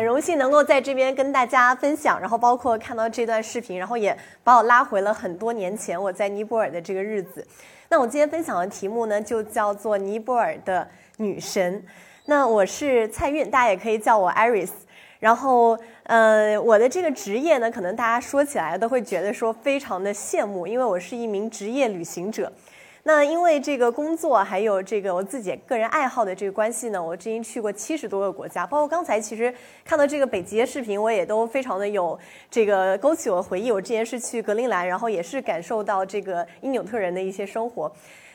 很荣幸能够在这边跟大家分享，然后包括看到这段视频，然后也把我拉回了很多年前我在尼泊尔的这个日子。那我今天分享的题目呢，就叫做尼泊尔的女神。那我是蔡韵，大家也可以叫我 Iris。然后，呃，我的这个职业呢，可能大家说起来都会觉得说非常的羡慕，因为我是一名职业旅行者。那因为这个工作，还有这个我自己个人爱好的这个关系呢，我至今去过七十多个国家，包括刚才其实看到这个北极的视频，我也都非常的有这个勾起我回忆。我之前是去格陵兰，然后也是感受到这个因纽特人的一些生活。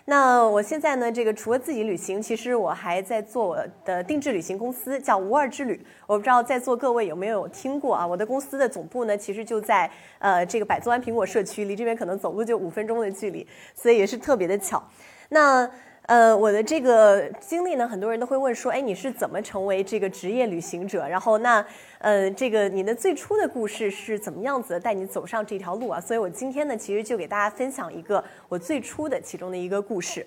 那我现在呢，这个除了自己旅行，其实我还在做我的定制旅行公司，叫无二之旅。我不知道在座各位有没有听过啊？我的公司的总部呢，其实就在呃这个百座湾苹果社区，离这边可能走路就五分钟的距离，所以也是特别的巧。那。呃，我的这个经历呢，很多人都会问说，哎，你是怎么成为这个职业旅行者？然后那，呃，这个你的最初的故事是怎么样子带你走上这条路啊？所以我今天呢，其实就给大家分享一个我最初的其中的一个故事。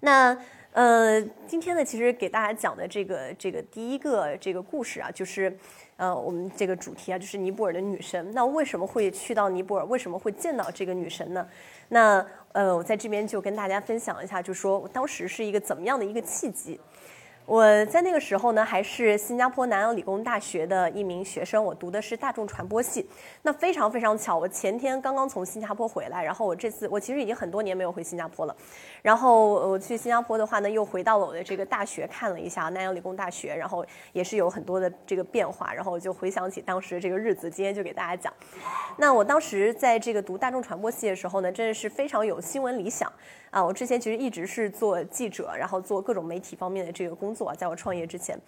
那，呃，今天呢，其实给大家讲的这个这个第一个这个故事啊，就是，呃，我们这个主题啊，就是尼泊尔的女神。那为什么会去到尼泊尔？为什么会见到这个女神呢？那。呃，我在这边就跟大家分享一下，就说我当时是一个怎么样的一个契机。我在那个时候呢，还是新加坡南洋理工大学的一名学生，我读的是大众传播系。那非常非常巧，我前天刚刚从新加坡回来，然后我这次我其实已经很多年没有回新加坡了。然后我去新加坡的话呢，又回到了我的这个大学看了一下南洋理工大学，然后也是有很多的这个变化，然后我就回想起当时这个日子，今天就给大家讲。那我当时在这个读大众传播系的时候呢，真的是非常有新闻理想。啊，我之前其实一直是做记者，然后做各种媒体方面的这个工作，在我创业之前。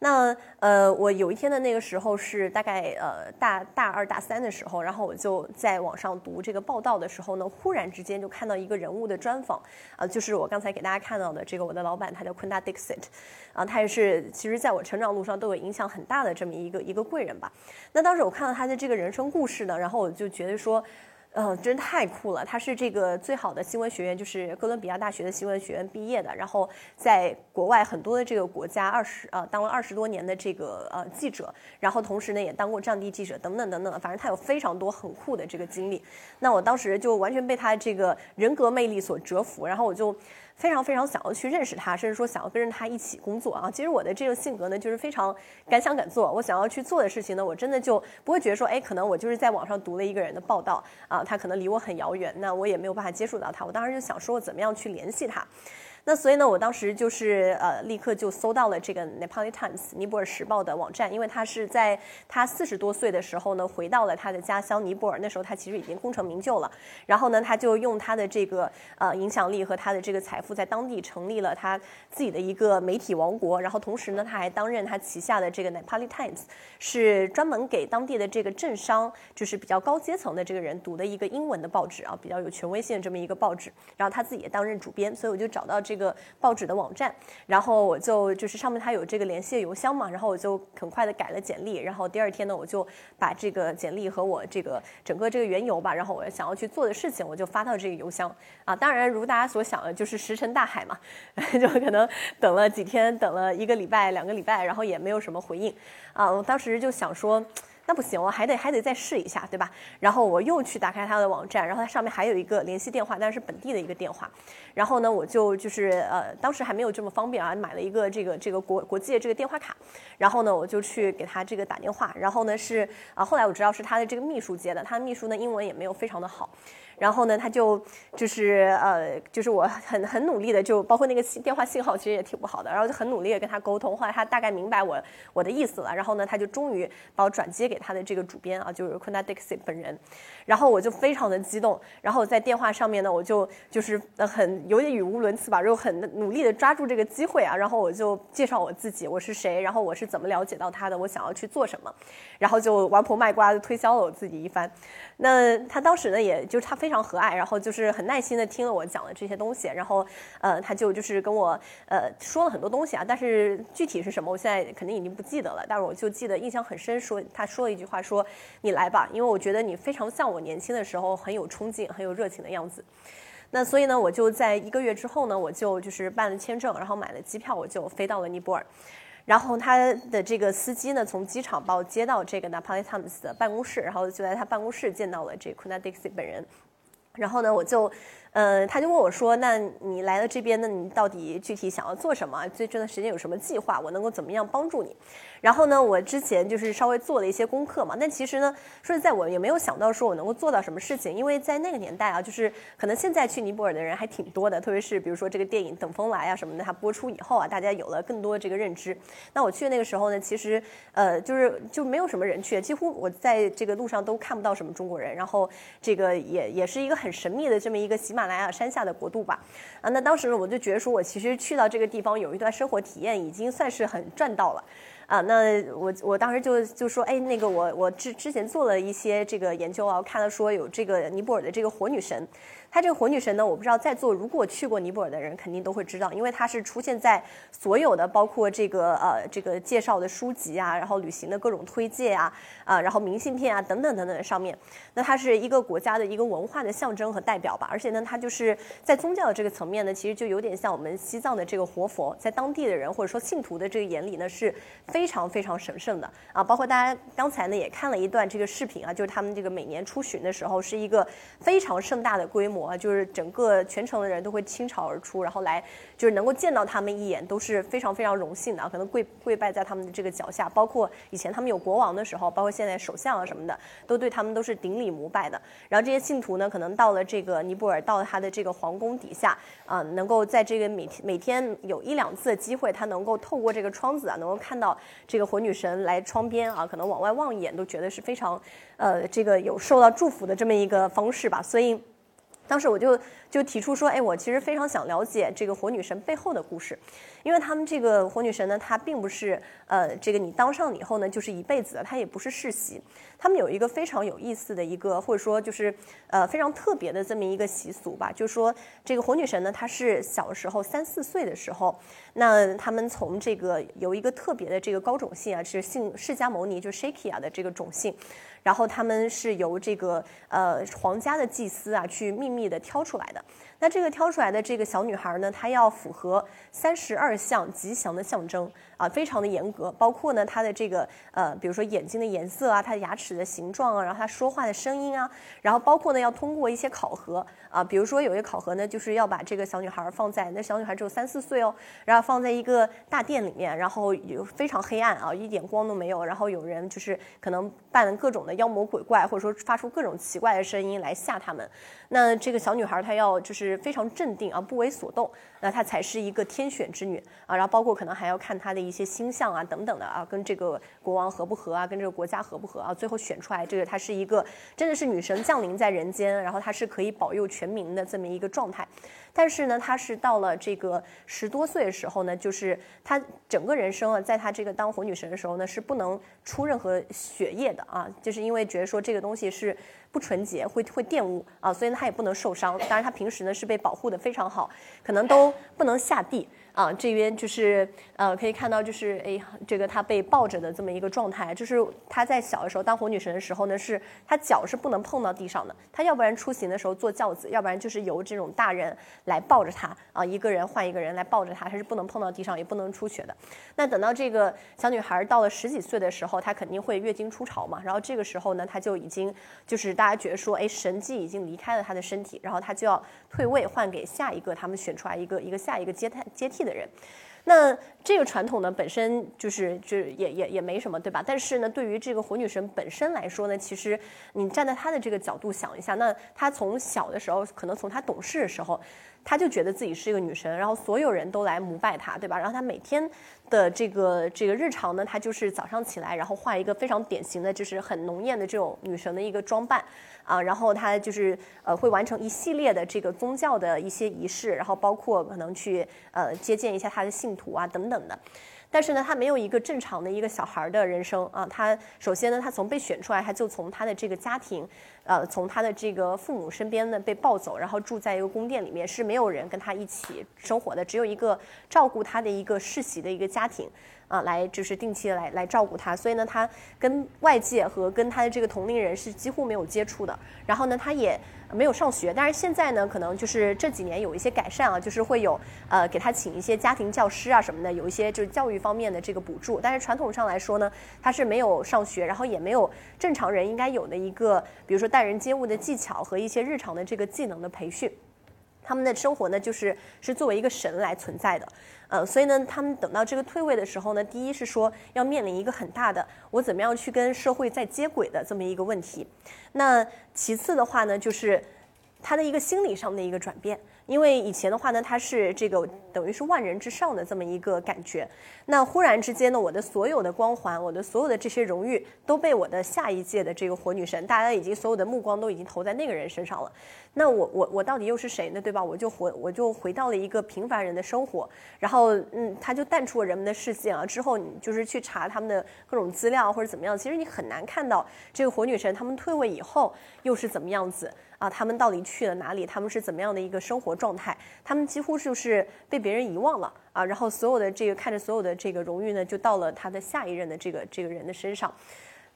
那呃，我有一天的那个时候是大概呃大大二大三的时候，然后我就在网上读这个报道的时候呢，忽然之间就看到一个人物的专访，啊，就是我刚才给大家看到的这个我的老板，他叫昆达 Dixit，啊，他也是其实在我成长路上都有影响很大的这么一个一个贵人吧。那当时我看到他的这个人生故事呢，然后我就觉得说。嗯，真太酷了！他是这个最好的新闻学院，就是哥伦比亚大学的新闻学院毕业的，然后在国外很多的这个国家二十呃当了二十多年的这个呃记者，然后同时呢也当过战地记者等等等等，反正他有非常多很酷的这个经历。那我当时就完全被他这个人格魅力所折服，然后我就。非常非常想要去认识他，甚至说想要跟着他一起工作啊！其实我的这个性格呢，就是非常敢想敢做。我想要去做的事情呢，我真的就不会觉得说，哎，可能我就是在网上读了一个人的报道啊，他可能离我很遥远，那我也没有办法接触到他。我当时就想说，我怎么样去联系他。那所以呢，我当时就是呃，立刻就搜到了这个《Nepali Times》尼泊尔时报的网站，因为他是在他四十多岁的时候呢，回到了他的家乡尼泊尔。那时候他其实已经功成名就了。然后呢，他就用他的这个呃影响力和他的这个财富，在当地成立了他自己的一个媒体王国。然后同时呢，他还担任他旗下的这个《Nepali Times》，是专门给当地的这个政商，就是比较高阶层的这个人读的一个英文的报纸啊，比较有权威性的这么一个报纸。然后他自己也担任主编，所以我就找到这。这个报纸的网站，然后我就就是上面它有这个联系的邮箱嘛，然后我就很快的改了简历，然后第二天呢，我就把这个简历和我这个整个这个缘由吧，然后我想要去做的事情，我就发到这个邮箱啊。当然，如大家所想的，就是石沉大海嘛，就可能等了几天，等了一个礼拜、两个礼拜，然后也没有什么回应啊。我当时就想说。那不行，我还得还得再试一下，对吧？然后我又去打开他的网站，然后他上面还有一个联系电话，但是本地的一个电话。然后呢，我就就是呃，当时还没有这么方便啊，买了一个这个这个国国际的这个电话卡。然后呢，我就去给他这个打电话。然后呢是啊，后来我知道是他的这个秘书接的，他的秘书呢英文也没有非常的好。然后呢，他就就是呃，就是我很很努力的，就包括那个电话信号其实也挺不好的，然后就很努力的跟他沟通。后来他大概明白我我的意思了，然后呢，他就终于把我转接给他的这个主编啊，就是昆达 Dixie 本人。然后我就非常的激动，然后在电话上面呢，我就就是很有点语无伦次吧，又很努力的抓住这个机会啊，然后我就介绍我自己，我是谁，然后我是怎么了解到他的，我想要去做什么，然后就王婆卖瓜的推销了我自己一番。那他当时呢，也就是他非常和蔼，然后就是很耐心的听了我讲的这些东西，然后呃，他就就是跟我呃说了很多东西啊，但是具体是什么，我现在肯定已经不记得了，但是我就记得印象很深，说他说了一句话，说你来吧，因为我觉得你非常像我年轻的时候很有冲劲、很有热情的样子。那所以呢，我就在一个月之后呢，我就就是办了签证，然后买了机票，我就飞到了尼泊尔。然后他的这个司机呢，从机场把我接到这个 Napoli Times 的办公室，然后就在他办公室见到了这 Kunadixi 本人。然后呢，我就。呃，他就问我说：“那你来了这边，那你到底具体想要做什么？最这段时间有什么计划？我能够怎么样帮助你？”然后呢，我之前就是稍微做了一些功课嘛。但其实呢，说实在，我也没有想到说我能够做到什么事情，因为在那个年代啊，就是可能现在去尼泊尔的人还挺多的，特别是比如说这个电影《等风来》啊什么的，它播出以后啊，大家有了更多这个认知。那我去那个时候呢，其实呃，就是就没有什么人去，几乎我在这个路上都看不到什么中国人。然后这个也也是一个很神秘的这么一个喜马拉雅山下的。国度吧，啊，那当时我就觉得说，我其实去到这个地方有一段生活体验，已经算是很赚到了，啊，那我我当时就就说，哎，那个我我之之前做了一些这个研究啊，看了说有这个尼泊尔的这个火女神。她这个火女神呢，我不知道在座如果去过尼泊尔的人肯定都会知道，因为她是出现在所有的包括这个呃这个介绍的书籍啊，然后旅行的各种推介啊啊，然后明信片啊等等等等上面。那它是一个国家的一个文化的象征和代表吧，而且呢，它就是在宗教的这个层面呢，其实就有点像我们西藏的这个活佛，在当地的人或者说信徒的这个眼里呢是非常非常神圣的啊。包括大家刚才呢也看了一段这个视频啊，就是他们这个每年出巡的时候是一个非常盛大的规模。啊，就是整个全城的人都会倾巢而出，然后来就是能够见到他们一眼都是非常非常荣幸的，可能跪跪拜在他们的这个脚下，包括以前他们有国王的时候，包括现在首相啊什么的，都对他们都是顶礼膜拜的。然后这些信徒呢，可能到了这个尼泊尔，到了他的这个皇宫底下啊，能够在这个每天每天有一两次的机会，他能够透过这个窗子啊，能够看到这个火女神来窗边啊，可能往外望一眼，都觉得是非常呃这个有受到祝福的这么一个方式吧，所以。当时我就就提出说，哎，我其实非常想了解这个火女神背后的故事，因为他们这个火女神呢，她并不是呃，这个你当上了以后呢就是一辈子的，她也不是世袭，他们有一个非常有意思的一个，或者说就是呃非常特别的这么一个习俗吧，就是说这个火女神呢，她是小时候三四岁的时候，那他们从这个有一个特别的这个高种姓啊，是姓释迦牟尼，就是 Shakya 的这个种姓。然后他们是由这个呃皇家的祭司啊去秘密的挑出来的。那这个挑出来的这个小女孩呢，她要符合三十二项吉祥的象征啊，非常的严格。包括呢她的这个呃，比如说眼睛的颜色啊，她的牙齿的形状啊，然后她说话的声音啊，然后包括呢要通过一些考核啊，比如说有一个考核呢，就是要把这个小女孩放在那小女孩只有三四岁哦，然后放在一个大殿里面，然后有非常黑暗啊，一点光都没有，然后有人就是可能扮各种的妖魔鬼怪，或者说发出各种奇怪的声音来吓他们。那这个小女孩她要就是。非常镇定啊，不为所动，那她才是一个天选之女啊。然后包括可能还要看她的一些星象啊等等的啊，跟这个国王合不合啊，跟这个国家合不合啊。最后选出来这个她是一个真的是女神降临在人间，然后她是可以保佑全民的这么一个状态。但是呢，她是到了这个十多岁的时候呢，就是她整个人生啊，在她这个当火女神的时候呢，是不能出任何血液的啊，就是因为觉得说这个东西是。不纯洁，会会玷污啊，所以呢，他也不能受伤。当然，他平时呢是被保护的非常好，可能都不能下地。啊，这边就是呃，可以看到就是哎，这个她被抱着的这么一个状态，就是她在小的时候当火女神的时候呢，是她脚是不能碰到地上的，她要不然出行的时候坐轿子，要不然就是由这种大人来抱着她啊，一个人换一个人来抱着她，她是不能碰到地上，也不能出血的。那等到这个小女孩到了十几岁的时候，她肯定会月经初潮嘛，然后这个时候呢，她就已经就是大家觉得说，哎，神迹已经离开了她的身体，然后她就要退位换给下一个他们选出来一个一个下一个接替接替。的人，那这个传统呢，本身就是就也也也没什么，对吧？但是呢，对于这个火女神本身来说呢，其实你站在她的这个角度想一下，那她从小的时候，可能从她懂事的时候。她就觉得自己是一个女神，然后所有人都来膜拜她，对吧？然后她每天的这个这个日常呢，她就是早上起来，然后画一个非常典型的就是很浓艳的这种女神的一个装扮，啊，然后他就是呃会完成一系列的这个宗教的一些仪式，然后包括可能去呃接见一下他的信徒啊等等的。但是呢，他没有一个正常的一个小孩的人生啊。他首先呢，他从被选出来，他就从他的这个家庭，呃，从他的这个父母身边呢被抱走，然后住在一个宫殿里面，是没有人跟他一起生活的，只有一个照顾他的一个世袭的一个家庭。啊，来就是定期来来照顾他，所以呢，他跟外界和跟他的这个同龄人是几乎没有接触的。然后呢，他也没有上学，但是现在呢，可能就是这几年有一些改善啊，就是会有呃给他请一些家庭教师啊什么的，有一些就是教育方面的这个补助。但是传统上来说呢，他是没有上学，然后也没有正常人应该有的一个，比如说待人接物的技巧和一些日常的这个技能的培训。他们的生活呢，就是是作为一个神来存在的，呃，所以呢，他们等到这个退位的时候呢，第一是说要面临一个很大的，我怎么样去跟社会再接轨的这么一个问题。那其次的话呢，就是他的一个心理上的一个转变。因为以前的话呢，她是这个等于是万人之上的这么一个感觉，那忽然之间呢，我的所有的光环，我的所有的这些荣誉都被我的下一届的这个火女神，大家已经所有的目光都已经投在那个人身上了。那我我我到底又是谁呢？对吧？我就回我就回到了一个平凡人的生活，然后嗯，他就淡出了人们的视线啊。之后你就是去查他们的各种资料或者怎么样，其实你很难看到这个火女神他们退位以后又是怎么样子。啊，他们到底去了哪里？他们是怎么样的一个生活状态？他们几乎就是被别人遗忘了啊！然后所有的这个看着所有的这个荣誉呢，就到了他的下一任的这个这个人的身上。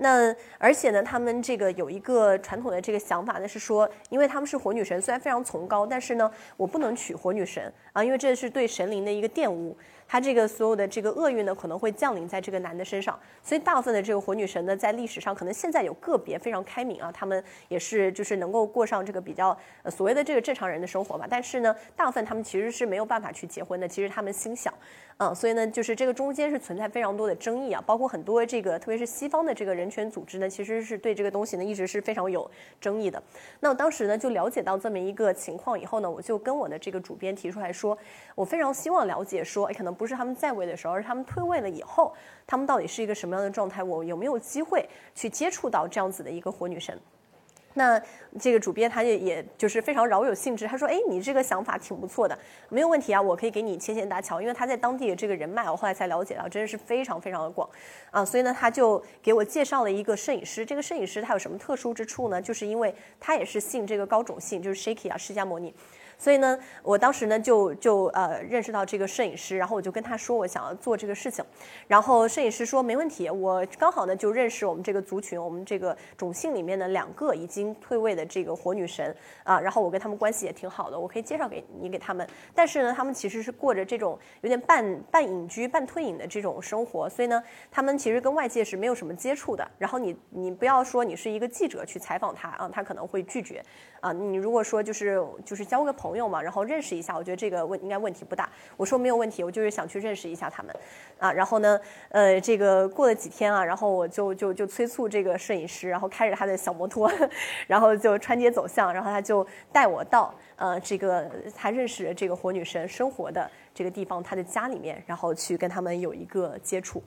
那而且呢，他们这个有一个传统的这个想法呢，是说，因为他们是火女神，虽然非常崇高，但是呢，我不能娶火女神啊，因为这是对神灵的一个玷污。他这个所有的这个厄运呢，可能会降临在这个男的身上，所以大部分的这个火女神呢，在历史上可能现在有个别非常开明啊，他们也是就是能够过上这个比较呃所谓的这个正常人的生活吧。但是呢，大部分他们其实是没有办法去结婚的，其实他们心想，嗯，所以呢，就是这个中间是存在非常多的争议啊，包括很多这个特别是西方的这个人权组织呢，其实是对这个东西呢一直是非常有争议的。那我当时呢就了解到这么一个情况以后呢，我就跟我的这个主编提出来说，我非常希望了解说，哎，可能。不是他们在位的时候，而是他们退位了以后，他们到底是一个什么样的状态？我有没有机会去接触到这样子的一个火女神？那这个主编他也也就是非常饶有兴致，他说：“哎，你这个想法挺不错的，没有问题啊，我可以给你牵线搭桥。”因为他在当地的这个人脉，我后来才了解到，真的是非常非常的广啊。所以呢，他就给我介绍了一个摄影师。这个摄影师他有什么特殊之处呢？就是因为他也是信这个高种姓，就是 Shaky 啊，释迦牟尼。所以呢，我当时呢就就呃认识到这个摄影师，然后我就跟他说我想要做这个事情，然后摄影师说没问题，我刚好呢就认识我们这个族群，我们这个种姓里面的两个已经退位的这个火女神啊，然后我跟他们关系也挺好的，我可以介绍给你给他们。但是呢，他们其实是过着这种有点半半隐居、半退隐的这种生活，所以呢，他们其实跟外界是没有什么接触的。然后你你不要说你是一个记者去采访他啊，他可能会拒绝啊。你如果说就是就是交个朋朋友嘛，然后认识一下，我觉得这个问应该问题不大。我说没有问题，我就是想去认识一下他们，啊，然后呢，呃，这个过了几天啊，然后我就就就催促这个摄影师，然后开着他的小摩托，然后就穿街走巷，然后他就带我到呃这个他认识这个火女神生活的这个地方，他的家里面，然后去跟他们有一个接触。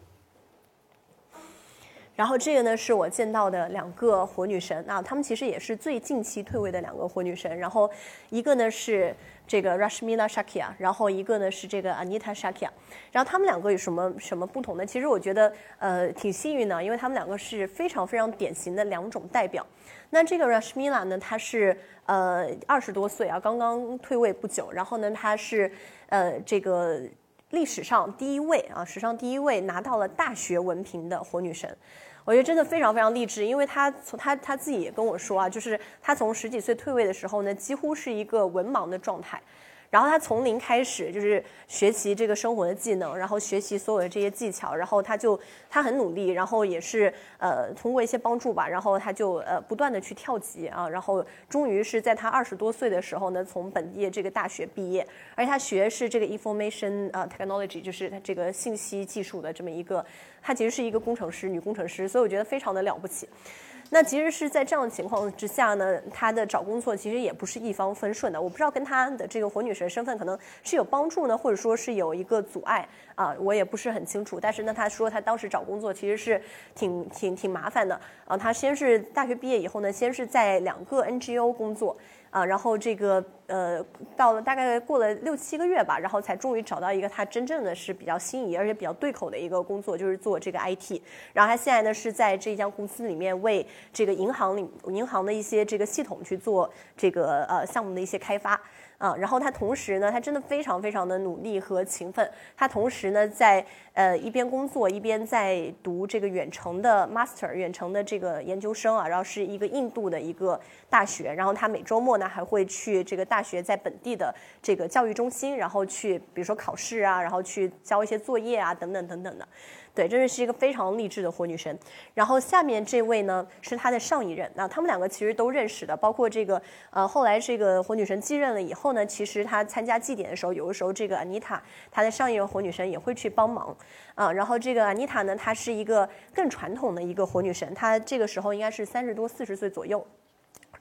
然后这个呢是我见到的两个火女神啊，她们其实也是最近期退位的两个火女神。然后一个呢是这个 Rashmila Shakya，然后一个呢是这个 Anita Shakya。然后她们两个有什么什么不同呢？其实我觉得呃挺幸运的，因为她们两个是非常非常典型的两种代表。那这个 Rashmila 呢，她是呃二十多岁啊，刚刚退位不久。然后呢，她是呃这个历史上第一位啊，史上第一位拿到了大学文凭的火女神。我觉得真的非常非常励志，因为她从她她自己也跟我说啊，就是她从十几岁退位的时候呢，几乎是一个文盲的状态。然后他从零开始，就是学习这个生活的技能，然后学习所有的这些技巧，然后他就他很努力，然后也是呃通过一些帮助吧，然后他就呃不断的去跳级啊，然后终于是在他二十多岁的时候呢，从本地这个大学毕业，而且他学是这个 information 呃 technology，就是他这个信息技术的这么一个，他其实是一个工程师，女工程师，所以我觉得非常的了不起。那其实是在这样的情况之下呢，他的找工作其实也不是一帆风顺的。我不知道跟他的这个火女神身份可能是有帮助呢，或者说是有一个阻碍啊，我也不是很清楚。但是呢，他说他当时找工作其实是挺挺挺麻烦的啊。他先是大学毕业以后呢，先是在两个 NGO 工作。啊，然后这个呃，到了大概过了六七个月吧，然后才终于找到一个他真正的是比较心仪而且比较对口的一个工作，就是做这个 IT。然后他现在呢是在这家公司里面为这个银行里银行的一些这个系统去做这个呃项目的一些开发。啊，然后他同时呢，他真的非常非常的努力和勤奋。他同时呢，在呃一边工作一边在读这个远程的 master 远程的这个研究生啊，然后是一个印度的一个大学。然后他每周末呢还会去这个大学在本地的这个教育中心，然后去比如说考试啊，然后去交一些作业啊，等等等等的。对，真的是一个非常励志的火女神。然后下面这位呢是她的上一任，那他们两个其实都认识的，包括这个呃后来这个火女神继任了以后呢，其实她参加祭典的时候，有的时候这个 Anita 她的上一任火女神也会去帮忙啊。然后这个 Anita 呢，她是一个更传统的一个火女神，她这个时候应该是三十多四十岁左右。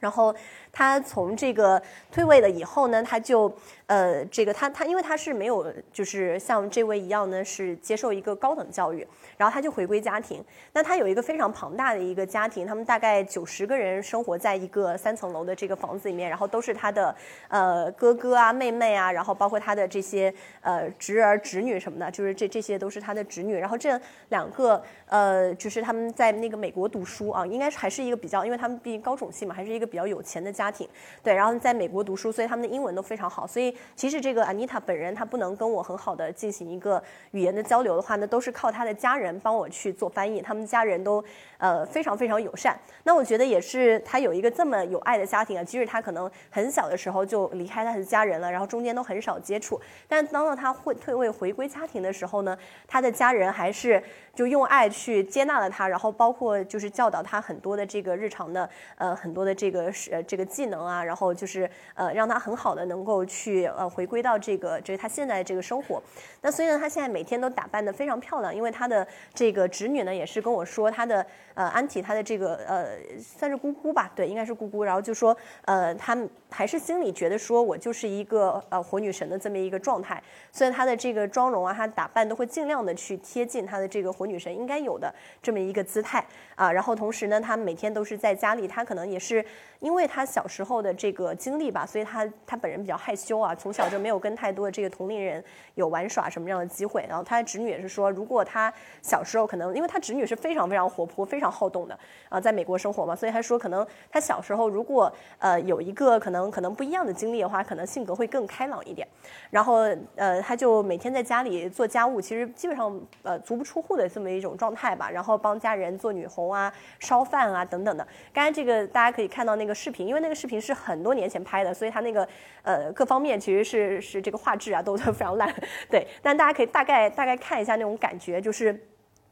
然后他从这个退位了以后呢，他就呃，这个他他因为他是没有就是像这位一样呢，是接受一个高等教育，然后他就回归家庭。那他有一个非常庞大的一个家庭，他们大概九十个人生活在一个三层楼的这个房子里面，然后都是他的呃哥哥啊、妹妹啊，然后包括他的这些呃侄儿侄女什么的，就是这这些都是他的侄女。然后这两个呃，就是他们在那个美国读书啊，应该还是一个比较，因为他们毕竟高种姓嘛，还是一个。比较有钱的家庭，对，然后在美国读书，所以他们的英文都非常好。所以其实这个 Anita 本人，她不能跟我很好的进行一个语言的交流的话呢，都是靠她的家人帮我去做翻译。他们家人都呃非常非常友善。那我觉得也是，她有一个这么有爱的家庭啊，即使她可能很小的时候就离开她的家人了，然后中间都很少接触，但当到她会退位回归家庭的时候呢，她的家人还是就用爱去去接纳了她，然后包括就是教导她很多的这个日常的呃很多的这个。是呃这个技能啊，然后就是呃，让他很好的能够去呃回归到这个这是他现在这个生活。那所以呢，他现在每天都打扮的非常漂亮，因为他的这个侄女呢也是跟我说，他的呃安体他的这个呃算是姑姑吧，对，应该是姑姑，然后就说呃他还是心里觉得说我就是一个呃活女神的这么一个状态，所以她的这个妆容啊，她打扮都会尽量的去贴近她的这个活女神应该有的这么一个姿态啊。然后同时呢，她每天都是在家里，她可能也是。因为她小时候的这个经历吧，所以她她本人比较害羞啊，从小就没有跟太多的这个同龄人有玩耍什么样的机会。然后她的侄女也是说，如果她小时候可能，因为她侄女是非常非常活泼、非常好动的啊，在美国生活嘛，所以她说可能她小时候如果呃有一个可能可能不一样的经历的话，可能性格会更开朗一点。然后呃他就每天在家里做家务，其实基本上呃足不出户的这么一种状态吧，然后帮家人做女红啊、烧饭啊等等的。刚才这个大家可以看到那个。视频，因为那个视频是很多年前拍的，所以它那个呃各方面其实是是这个画质啊 都非常烂，对。但大家可以大概大概看一下那种感觉，就是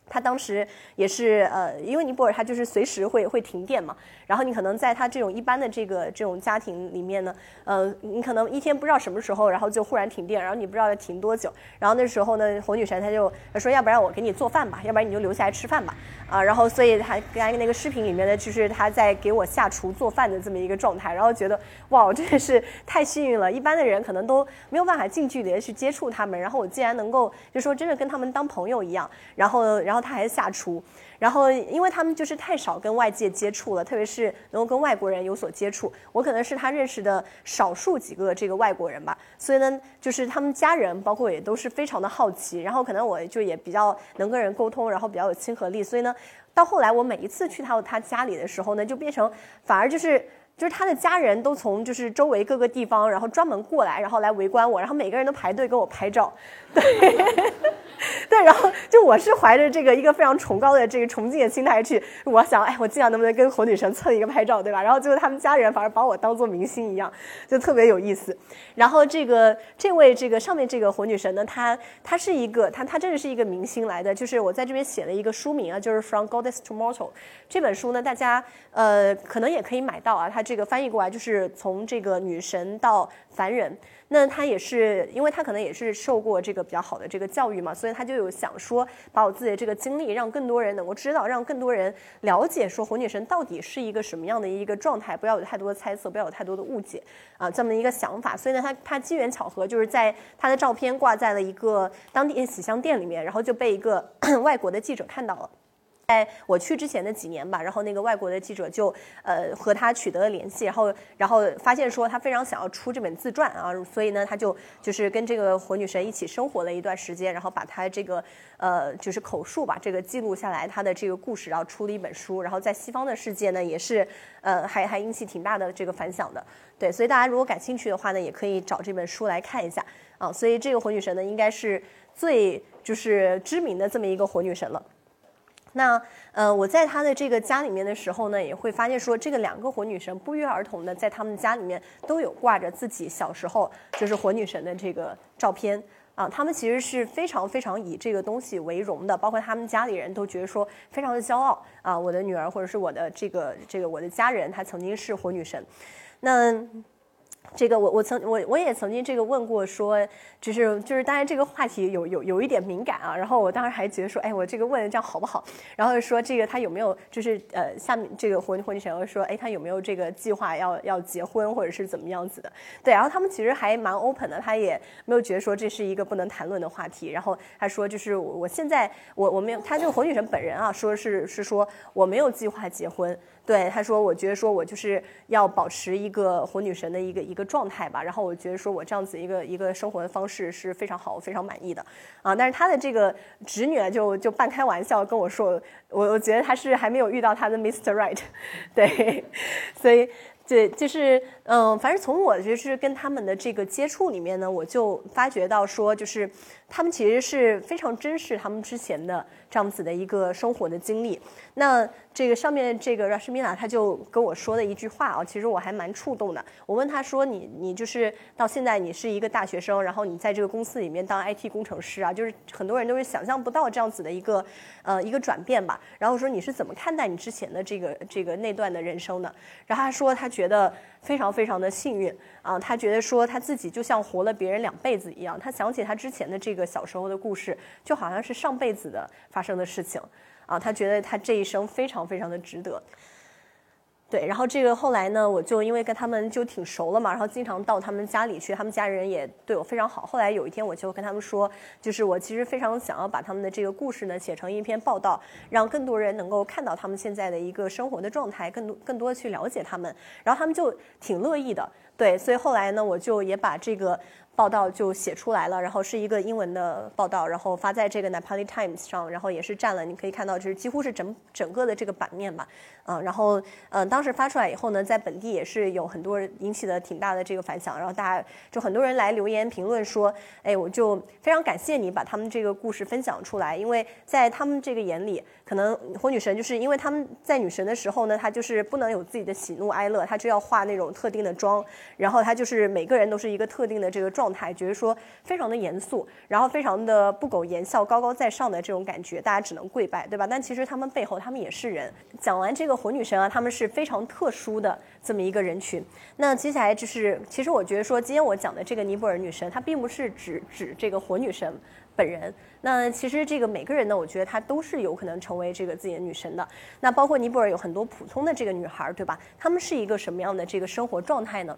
他当时也是呃，因为尼泊尔它就是随时会会停电嘛。然后你可能在他这种一般的这个这种家庭里面呢，呃，你可能一天不知道什么时候，然后就忽然停电，然后你不知道要停多久。然后那时候呢，红女神她就说，要不然我给你做饭吧，要不然你就留下来吃饭吧。啊，然后所以还刚才那个视频里面呢，就是他在给我下厨做饭的这么一个状态。然后觉得哇，我真的是太幸运了，一般的人可能都没有办法近距离的去接触他们。然后我竟然能够就说真的跟他们当朋友一样。然后然后后他还下厨。然后，因为他们就是太少跟外界接触了，特别是能够跟外国人有所接触。我可能是他认识的少数几个这个外国人吧，所以呢，就是他们家人，包括也都是非常的好奇。然后可能我就也比较能跟人沟通，然后比较有亲和力。所以呢，到后来我每一次去到他家里的时候呢，就变成反而就是就是他的家人都从就是周围各个地方，然后专门过来，然后来围观我，然后每个人都排队跟我拍照，对。对，然后就我是怀着这个一个非常崇高的这个崇敬的心态去，我想，哎，我尽量能不能跟火女神蹭一个拍照，对吧？然后最后他们家人反而把我当做明星一样，就特别有意思。然后这个这位这个上面这个火女神呢，她她是一个，她她真的是一个明星来的。就是我在这边写了一个书名啊，就是 From Goddess to Mortal 这本书呢，大家呃可能也可以买到啊。它这个翻译过来就是从这个女神到凡人。那他也是，因为他可能也是受过这个比较好的这个教育嘛，所以他就有想说，把我自己的这个经历，让更多人能够知道，让更多人了解，说红女神到底是一个什么样的一个状态，不要有太多的猜测，不要有太多的误解啊，这么一个想法。所以呢，他他机缘巧合，就是在他的照片挂在了一个当地洗香店里面，然后就被一个 外国的记者看到了。在我去之前的几年吧，然后那个外国的记者就呃和他取得了联系，然后然后发现说他非常想要出这本自传啊，所以呢他就就是跟这个火女神一起生活了一段时间，然后把他这个呃就是口述吧这个记录下来他的这个故事，然后出了一本书，然后在西方的世界呢也是呃还还引起挺大的这个反响的，对，所以大家如果感兴趣的话呢，也可以找这本书来看一下啊，所以这个火女神呢应该是最就是知名的这么一个火女神了。那呃，我在他的这个家里面的时候呢，也会发现说，这个两个火女神不约而同的在他们家里面都有挂着自己小时候就是火女神的这个照片啊。他们其实是非常非常以这个东西为荣的，包括他们家里人都觉得说非常的骄傲啊。我的女儿或者是我的这个这个我的家人，她曾经是火女神。那。这个我我曾我我也曾经这个问过说，就是就是当然这个话题有有有一点敏感啊，然后我当时还觉得说，哎，我这个问这样好不好？然后说这个他有没有就是呃下面这个火火女神说，哎，他有没有这个计划要要结婚或者是怎么样子的？对，然后他们其实还蛮 open 的，他也没有觉得说这是一个不能谈论的话题。然后他说就是我现在我我没有他这个火女神本人啊，说是是说我没有计划结婚。对，他说，我觉得说我就是要保持一个火女神的一个一个状态吧，然后我觉得说我这样子一个一个生活的方式是非常好，非常满意的，啊，但是他的这个侄女就就半开玩笑跟我说，我我觉得他是还没有遇到他的 Mr. Right，对，所以。对，就是，嗯，反正从我就是跟他们的这个接触里面呢，我就发觉到说，就是他们其实是非常珍视他们之前的这样子的一个生活的经历。那这个上面这个 Rashmina 他就跟我说的一句话啊，其实我还蛮触动的。我问他说：“你你就是到现在你是一个大学生，然后你在这个公司里面当 IT 工程师啊，就是很多人都是想象不到这样子的一个呃一个转变吧。然后说你是怎么看待你之前的这个这个那段的人生的？然后他说他。觉得非常非常的幸运啊！他觉得说他自己就像活了别人两辈子一样。他想起他之前的这个小时候的故事，就好像是上辈子的发生的事情啊！他觉得他这一生非常非常的值得。对，然后这个后来呢，我就因为跟他们就挺熟了嘛，然后经常到他们家里去，他们家人也对我非常好。后来有一天，我就跟他们说，就是我其实非常想要把他们的这个故事呢写成一篇报道，让更多人能够看到他们现在的一个生活的状态，更多更多去了解他们。然后他们就挺乐意的，对，所以后来呢，我就也把这个。报道就写出来了，然后是一个英文的报道，然后发在这个 Nepali Times 上，然后也是占了，你可以看到就是几乎是整整个的这个版面吧，嗯，然后嗯，当时发出来以后呢，在本地也是有很多人引起了挺大的这个反响，然后大家就很多人来留言评论说，哎，我就非常感谢你把他们这个故事分享出来，因为在他们这个眼里，可能火女神就是因为他们在女神的时候呢，她就是不能有自己的喜怒哀乐，她就要化那种特定的妆，然后她就是每个人都是一个特定的这个状。状态觉得说非常的严肃，然后非常的不苟言笑、高高在上的这种感觉，大家只能跪拜，对吧？但其实他们背后，他们也是人。讲完这个火女神啊，他们是非常特殊的这么一个人群。那接下来就是，其实我觉得说，今天我讲的这个尼泊尔女神，她并不是指指这个火女神本人。那其实这个每个人呢，我觉得她都是有可能成为这个自己的女神的。那包括尼泊尔有很多普通的这个女孩，对吧？她们是一个什么样的这个生活状态呢？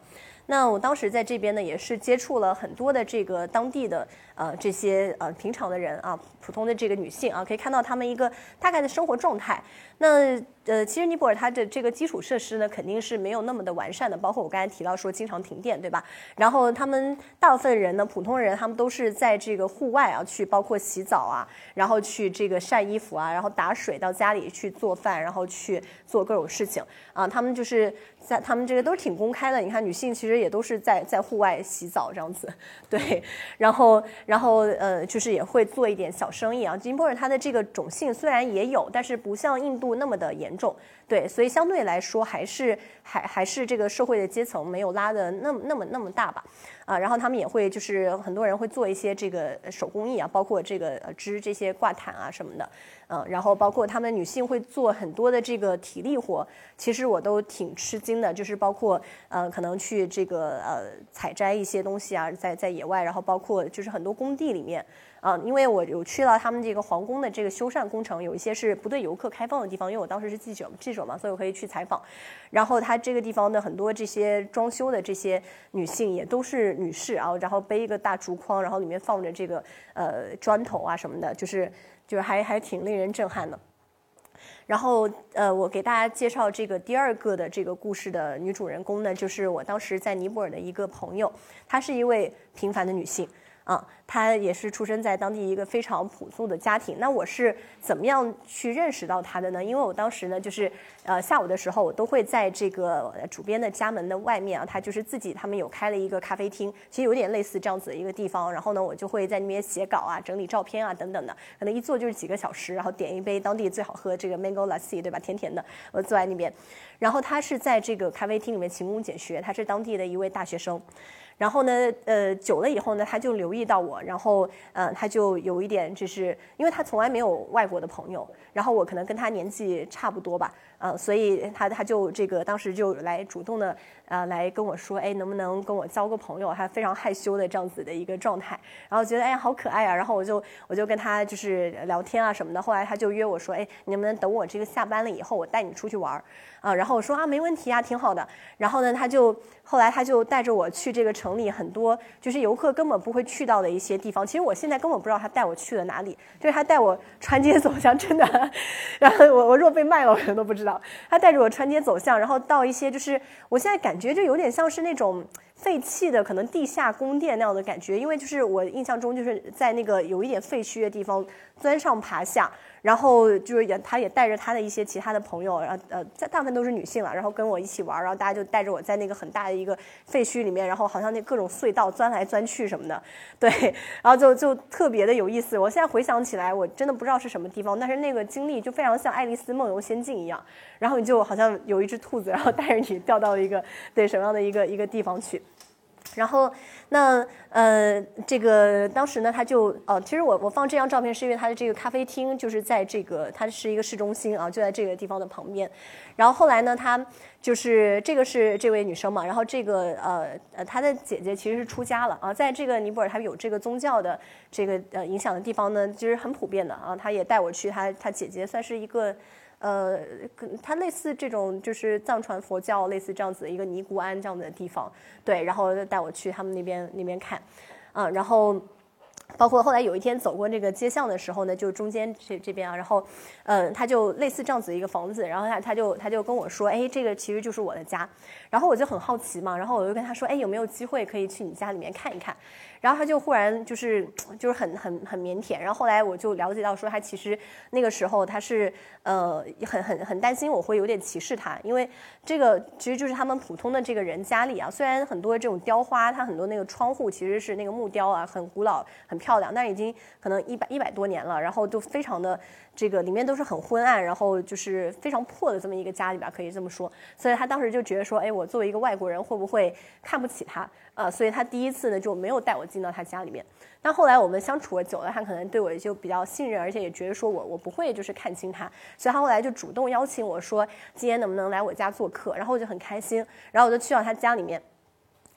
那我当时在这边呢，也是接触了很多的这个当地的呃这些呃平常的人啊，普通的这个女性啊，可以看到她们一个大概的生活状态。那呃，其实尼泊尔它的这个基础设施呢，肯定是没有那么的完善的，包括我刚才提到说经常停电，对吧？然后他们大部分人呢，普通人他们都是在这个户外啊去，包括洗澡啊，然后去这个晒衣服啊，然后打水到家里去做饭，然后去做各种事情啊。他们就是在他们这个都是挺公开的，你看女性其实。也都是在在户外洗澡这样子，对，然后然后呃，就是也会做一点小生意啊。尼泊尔它的这个种姓虽然也有，但是不像印度那么的严重，对，所以相对来说还是还还是这个社会的阶层没有拉的那么那么那么大吧。啊，然后他们也会就是很多人会做一些这个手工艺啊，包括这个织这些挂毯啊什么的，嗯，然后包括他们女性会做很多的这个体力活，其实我都挺吃惊的，就是包括呃可能去这个呃采摘一些东西啊，在在野外，然后包括就是很多工地里面。啊，因为我有去到他们这个皇宫的这个修缮工程，有一些是不对游客开放的地方，因为我当时是记者记者嘛，所以我可以去采访。然后他这个地方的很多这些装修的这些女性也都是女士啊，然后背一个大竹筐，然后里面放着这个呃砖头啊什么的，就是就是还还挺令人震撼的。然后呃，我给大家介绍这个第二个的这个故事的女主人公呢，就是我当时在尼泊尔的一个朋友，她是一位平凡的女性。啊，他也是出生在当地一个非常朴素的家庭。那我是怎么样去认识到他的呢？因为我当时呢，就是呃下午的时候，我都会在这个主编的家门的外面啊，他就是自己他们有开了一个咖啡厅，其实有点类似这样子的一个地方。然后呢，我就会在那边写稿啊、整理照片啊等等的，可能一坐就是几个小时，然后点一杯当地最好喝这个 mango lassi，对吧？甜甜的，我坐在那边。然后他是在这个咖啡厅里面勤工俭学，他是当地的一位大学生。然后呢，呃，久了以后呢，他就留意到我，然后，嗯，他就有一点，就是因为他从来没有外国的朋友，然后我可能跟他年纪差不多吧，嗯，所以他他就这个当时就来主动的。啊，来跟我说，哎，能不能跟我交个朋友？还非常害羞的这样子的一个状态，然后觉得哎呀好可爱啊，然后我就我就跟他就是聊天啊什么的。后来他就约我说，哎，你能不能等我这个下班了以后，我带你出去玩儿啊？然后我说啊，没问题啊，挺好的。然后呢，他就后来他就带着我去这个城里很多就是游客根本不会去到的一些地方。其实我现在根本不知道他带我去了哪里，就是他带我穿街走巷，真的。然后我我若被卖了，我可能都不知道。他带着我穿街走巷，然后到一些就是我现在感。觉就有点像是那种废弃的可能地下宫殿那样的感觉，因为就是我印象中就是在那个有一点废墟的地方钻上爬下。然后就是也，他也带着他的一些其他的朋友，然后呃，在大部分都是女性了，然后跟我一起玩，然后大家就带着我在那个很大的一个废墟里面，然后好像那各种隧道钻来钻去什么的，对，然后就就特别的有意思。我现在回想起来，我真的不知道是什么地方，但是那个经历就非常像《爱丽丝梦游仙境》一样，然后你就好像有一只兔子，然后带着你掉到一个对什么样的一个一个地方去。然后，那呃，这个当时呢，他就哦，其实我我放这张照片是因为他的这个咖啡厅就是在这个，它是一个市中心啊，就在这个地方的旁边。然后后来呢，他就是这个是这位女生嘛，然后这个呃呃，她的姐姐其实是出家了啊，在这个尼泊尔，他有这个宗教的这个呃影响的地方呢，其实很普遍的啊。他也带我去，他他姐姐算是一个。呃，它类似这种就是藏传佛教类似这样子的一个尼姑庵这样的地方，对，然后带我去他们那边那边看，嗯，然后。包括后来有一天走过这个街巷的时候呢，就中间这这边啊，然后，嗯，他就类似这样子一个房子，然后他他就他就跟我说，哎，这个其实就是我的家，然后我就很好奇嘛，然后我就跟他说，哎，有没有机会可以去你家里面看一看？然后他就忽然就是就是很很很腼腆，然后后来我就了解到说，他其实那个时候他是呃很很很担心我会有点歧视他，因为这个其实就是他们普通的这个人家里啊，虽然很多这种雕花，它很多那个窗户其实是那个木雕啊，很古老很。漂亮，但是已经可能一百一百多年了，然后就非常的这个里面都是很昏暗，然后就是非常破的这么一个家里边，可以这么说。所以他当时就觉得说，哎，我作为一个外国人会不会看不起他？啊，所以他第一次呢就没有带我进到他家里面。但后来我们相处了久了，他可能对我就比较信任，而且也觉得说我我不会就是看清他，所以他后来就主动邀请我说，今天能不能来我家做客？然后我就很开心，然后我就去到他家里面。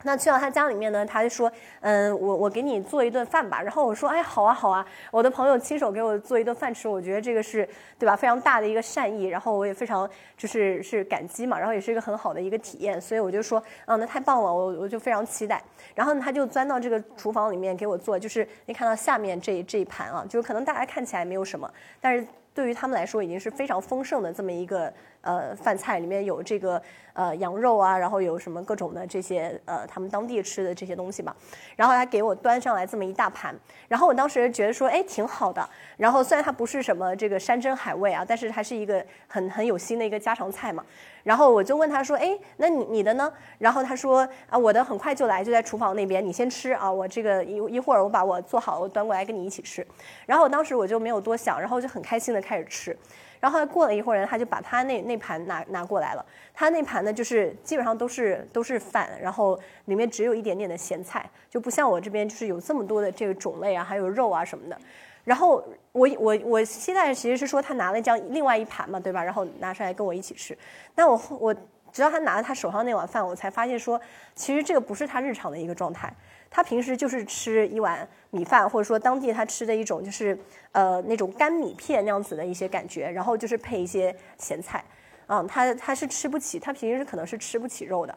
那去到他家里面呢，他就说，嗯，我我给你做一顿饭吧。然后我说，哎，好啊，好啊，我的朋友亲手给我做一顿饭吃，我觉得这个是，对吧？非常大的一个善意，然后我也非常就是是感激嘛，然后也是一个很好的一个体验，所以我就说，嗯，那太棒了，我我就非常期待。然后呢，他就钻到这个厨房里面给我做，就是你看到下面这这一盘啊，就是可能大家看起来没有什么，但是对于他们来说已经是非常丰盛的这么一个呃饭菜，里面有这个。呃，羊肉啊，然后有什么各种的这些呃，他们当地吃的这些东西嘛，然后他给我端上来这么一大盘，然后我当时觉得说，哎，挺好的。然后虽然它不是什么这个山珍海味啊，但是还是一个很很有心的一个家常菜嘛。然后我就问他说，哎，那你你的呢？然后他说，啊，我的很快就来，就在厨房那边，你先吃啊，我这个一一会儿我把我做好，我端过来跟你一起吃。然后我当时我就没有多想，然后就很开心的开始吃。然后过了一会儿，他就把他那那盘拿拿过来了。他那盘呢，就是基本上都是都是饭，然后里面只有一点点的咸菜，就不像我这边就是有这么多的这个种类啊，还有肉啊什么的。然后我我我期待其实是说他拿了这样另外一盘嘛，对吧？然后拿出来跟我一起吃。但我我直到他拿了他手上那碗饭，我才发现说，其实这个不是他日常的一个状态。他平时就是吃一碗米饭，或者说当地他吃的一种就是呃那种干米片那样子的一些感觉，然后就是配一些咸菜，嗯，他他是吃不起，他平时可能是吃不起肉的，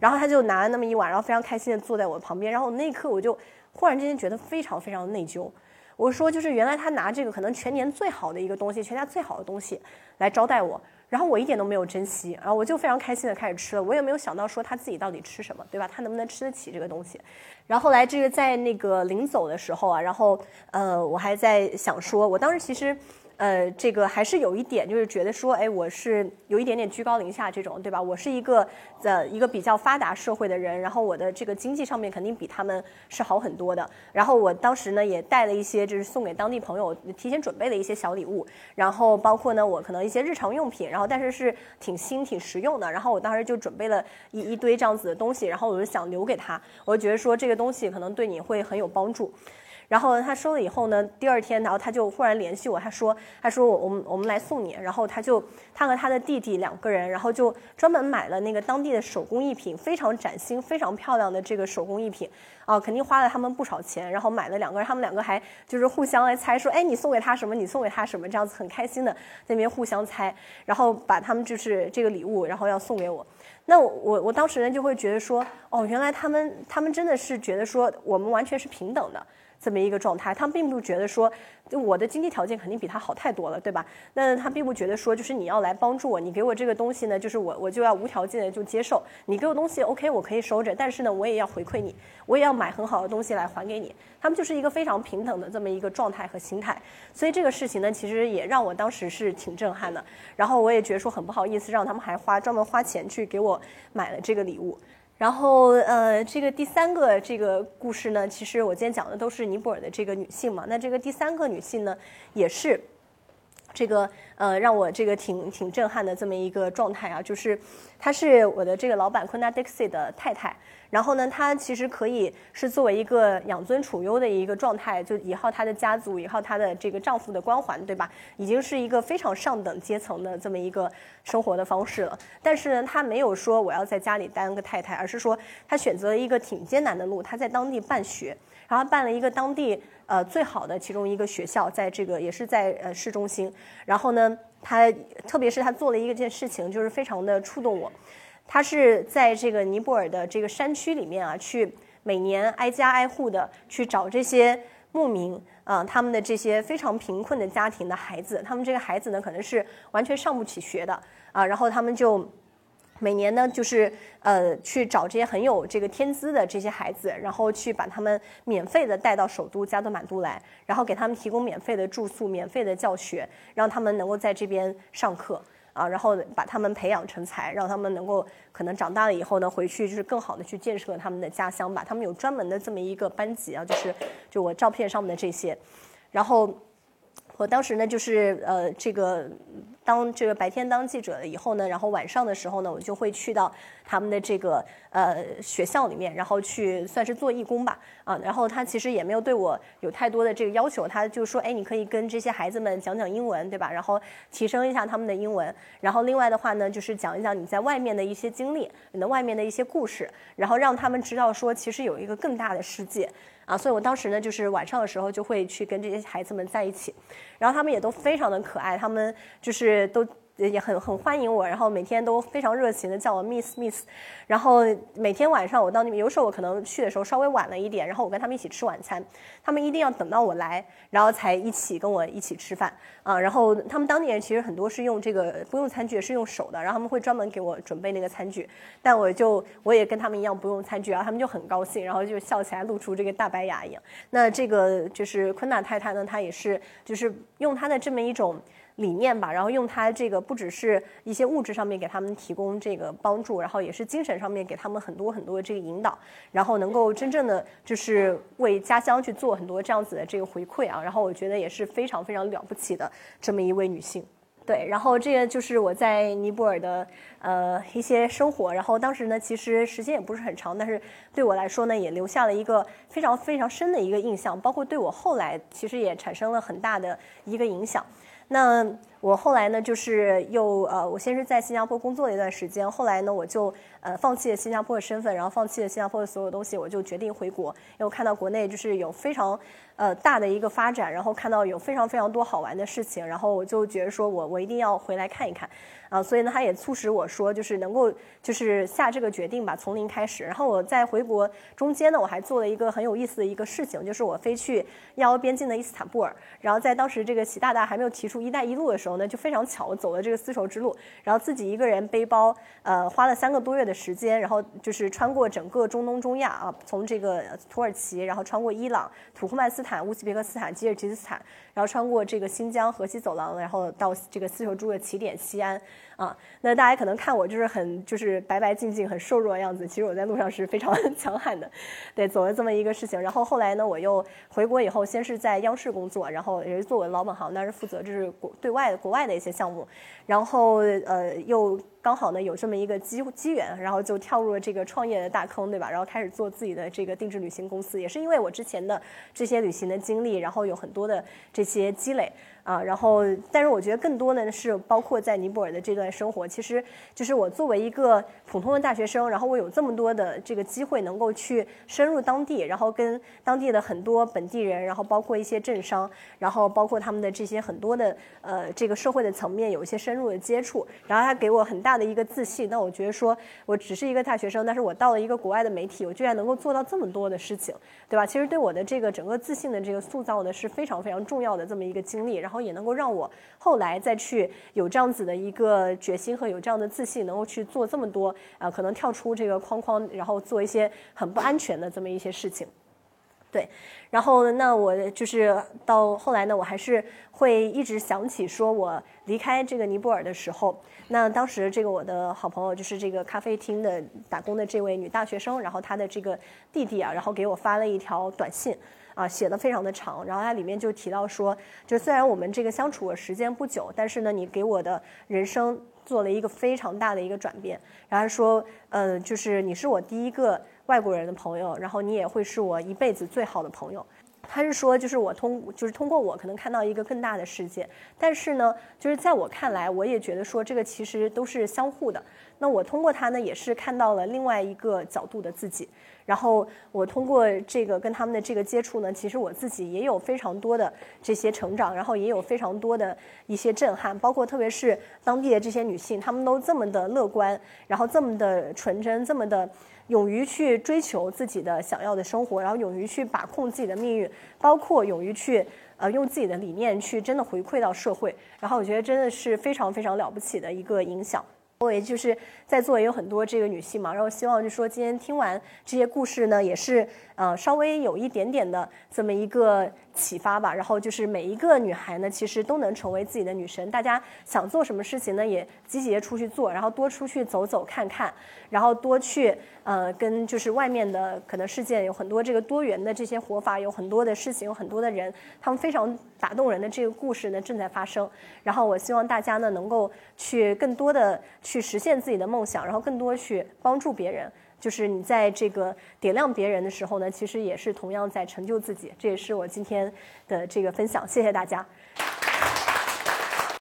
然后他就拿了那么一碗，然后非常开心的坐在我旁边，然后那一刻我就忽然之间觉得非常非常的内疚，我说就是原来他拿这个可能全年最好的一个东西，全家最好的东西来招待我，然后我一点都没有珍惜，然后我就非常开心的开始吃了，我也没有想到说他自己到底吃什么，对吧？他能不能吃得起这个东西？然后来这个在那个临走的时候啊，然后呃我还在想说，我当时其实。呃，这个还是有一点，就是觉得说，哎，我是有一点点居高临下这种，对吧？我是一个呃一个比较发达社会的人，然后我的这个经济上面肯定比他们是好很多的。然后我当时呢也带了一些，就是送给当地朋友提前准备的一些小礼物，然后包括呢我可能一些日常用品，然后但是是挺新挺实用的。然后我当时就准备了一一堆这样子的东西，然后我就想留给他，我就觉得说这个东西可能对你会很有帮助。然后他收了以后呢，第二天，然后他就忽然联系我，他说，他说我我们我们来送你。然后他就他和他的弟弟两个人，然后就专门买了那个当地的手工艺品，非常崭新、非常漂亮的这个手工艺品，啊，肯定花了他们不少钱。然后买了两个人，他们两个还就是互相来猜，说，哎，你送给他什么？你送给他什么？这样子很开心的在那边互相猜，然后把他们就是这个礼物，然后要送给我。那我我当时呢就会觉得说，哦，原来他们他们真的是觉得说我们完全是平等的。这么一个状态，他们并不觉得说，我的经济条件肯定比他好太多了，对吧？那他并不觉得说，就是你要来帮助我，你给我这个东西呢，就是我我就要无条件的就接受。你给我东西，OK，我可以收着，但是呢，我也要回馈你，我也要买很好的东西来还给你。他们就是一个非常平等的这么一个状态和心态，所以这个事情呢，其实也让我当时是挺震撼的。然后我也觉得说很不好意思，让他们还花专门花钱去给我买了这个礼物。然后，呃，这个第三个这个故事呢，其实我今天讲的都是尼泊尔的这个女性嘛。那这个第三个女性呢，也是这个呃，让我这个挺挺震撼的这么一个状态啊，就是她是我的这个老板昆达 Dixie 的太太。然后呢，她其实可以是作为一个养尊处优的一个状态，就依靠她的家族，依靠她的这个丈夫的光环，对吧？已经是一个非常上等阶层的这么一个生活的方式了。但是呢，他没有说我要在家里当个太太，而是说他选择了一个挺艰难的路，他在当地办学，然后办了一个当地呃最好的其中一个学校，在这个也是在呃市中心。然后呢，他特别是他做了一件事情，就是非常的触动我。他是在这个尼泊尔的这个山区里面啊，去每年挨家挨户的去找这些牧民啊，他们的这些非常贫困的家庭的孩子，他们这个孩子呢可能是完全上不起学的啊，然后他们就每年呢就是呃去找这些很有这个天资的这些孩子，然后去把他们免费的带到首都加德满都来，然后给他们提供免费的住宿、免费的教学，让他们能够在这边上课。啊，然后把他们培养成才，让他们能够可能长大了以后呢，回去就是更好的去建设他们的家乡吧。他们有专门的这么一个班级啊，就是就我照片上面的这些，然后我当时呢就是呃这个。当这个白天当记者了以后呢，然后晚上的时候呢，我就会去到他们的这个呃学校里面，然后去算是做义工吧，啊，然后他其实也没有对我有太多的这个要求，他就说，哎，你可以跟这些孩子们讲讲英文，对吧？然后提升一下他们的英文，然后另外的话呢，就是讲一讲你在外面的一些经历，你的外面的一些故事，然后让他们知道说，其实有一个更大的世界。啊，所以我当时呢，就是晚上的时候就会去跟这些孩子们在一起，然后他们也都非常的可爱，他们就是都。也很很欢迎我，然后每天都非常热情的叫我 Miss Miss，然后每天晚上我到那边，有时候我可能去的时候稍微晚了一点，然后我跟他们一起吃晚餐，他们一定要等到我来，然后才一起跟我一起吃饭啊。然后他们当地人其实很多是用这个不用餐具，是用手的，然后他们会专门给我准备那个餐具，但我就我也跟他们一样不用餐具，然后他们就很高兴，然后就笑起来露出这个大白牙一样。那这个就是昆娜太太呢，她也是就是用她的这么一种。理念吧，然后用它这个不只是一些物质上面给他们提供这个帮助，然后也是精神上面给他们很多很多的这个引导，然后能够真正的就是为家乡去做很多这样子的这个回馈啊，然后我觉得也是非常非常了不起的这么一位女性。对，然后这个就是我在尼泊尔的呃一些生活，然后当时呢其实时间也不是很长，但是对我来说呢也留下了一个非常非常深的一个印象，包括对我后来其实也产生了很大的一个影响。那我后来呢，就是又呃，我先是在新加坡工作了一段时间，后来呢，我就呃放弃了新加坡的身份，然后放弃了新加坡的所有东西，我就决定回国，因为我看到国内就是有非常呃大的一个发展，然后看到有非常非常多好玩的事情，然后我就觉得说我我一定要回来看一看。啊，所以呢，他也促使我说，就是能够就是下这个决定吧，从零开始。然后我在回国中间呢，我还做了一个很有意思的一个事情，就是我飞去亚欧边境的伊斯坦布尔。然后在当时这个习大大还没有提出“一带一路”的时候呢，就非常巧我走了这个丝绸之路，然后自己一个人背包，呃，花了三个多月的时间，然后就是穿过整个中东中亚啊，从这个土耳其，然后穿过伊朗、土库曼斯坦、乌兹别克斯坦、吉尔吉斯斯坦，然后穿过这个新疆河西走廊，然后到这个丝绸之路的起点西安。啊，那大家可能看我就是很就是白白净净、很瘦弱的样子，其实我在路上是非常 强悍的，对，走了这么一个事情。然后后来呢，我又回国以后，先是在央视工作，然后也是做我的老本行，那是负责就是国对外国外的一些项目，然后呃又。刚好呢有这么一个机机缘，然后就跳入了这个创业的大坑，对吧？然后开始做自己的这个定制旅行公司，也是因为我之前的这些旅行的经历，然后有很多的这些积累啊。然后，但是我觉得更多的是包括在尼泊尔的这段生活，其实就是我作为一个普通的大学生，然后我有这么多的这个机会能够去深入当地，然后跟当地的很多本地人，然后包括一些政商，然后包括他们的这些很多的呃这个社会的层面有一些深入的接触，然后他给我很大。的一个自信，那我觉得说，我只是一个大学生，但是我到了一个国外的媒体，我居然能够做到这么多的事情，对吧？其实对我的这个整个自信的这个塑造呢，是非常非常重要的这么一个经历，然后然后也能够让我后来再去有这样子的一个决心和有这样的自信，能够去做这么多啊，可能跳出这个框框，然后做一些很不安全的这么一些事情。对，然后那我就是到后来呢，我还是会一直想起说我离开这个尼泊尔的时候，那当时这个我的好朋友就是这个咖啡厅的打工的这位女大学生，然后她的这个弟弟啊，然后给我发了一条短信，啊，写的非常的长，然后它里面就提到说，就虽然我们这个相处的时间不久，但是呢，你给我的人生做了一个非常大的一个转变，然后说，呃，就是你是我第一个。外国人的朋友，然后你也会是我一辈子最好的朋友。他是说，就是我通，就是通过我可能看到一个更大的世界。但是呢，就是在我看来，我也觉得说这个其实都是相互的。那我通过他呢，也是看到了另外一个角度的自己。然后我通过这个跟他们的这个接触呢，其实我自己也有非常多的这些成长，然后也有非常多的一些震撼，包括特别是当地的这些女性，她们都这么的乐观，然后这么的纯真，这么的。勇于去追求自己的想要的生活，然后勇于去把控自己的命运，包括勇于去呃用自己的理念去真的回馈到社会，然后我觉得真的是非常非常了不起的一个影响。我也就是在座也有很多这个女性嘛，然后希望就说今天听完这些故事呢，也是呃稍微有一点点的这么一个启发吧。然后就是每一个女孩呢，其实都能成为自己的女神。大家想做什么事情呢，也积极的出去做，然后多出去走走看看，然后多去呃跟就是外面的可能世界有很多这个多元的这些活法，有很多的事情，有很多的人，他们非常打动人的这个故事呢正在发生。然后我希望大家呢能够去更多的。去实现自己的梦想，然后更多去帮助别人。就是你在这个点亮别人的时候呢，其实也是同样在成就自己。这也是我今天的这个分享，谢谢大家。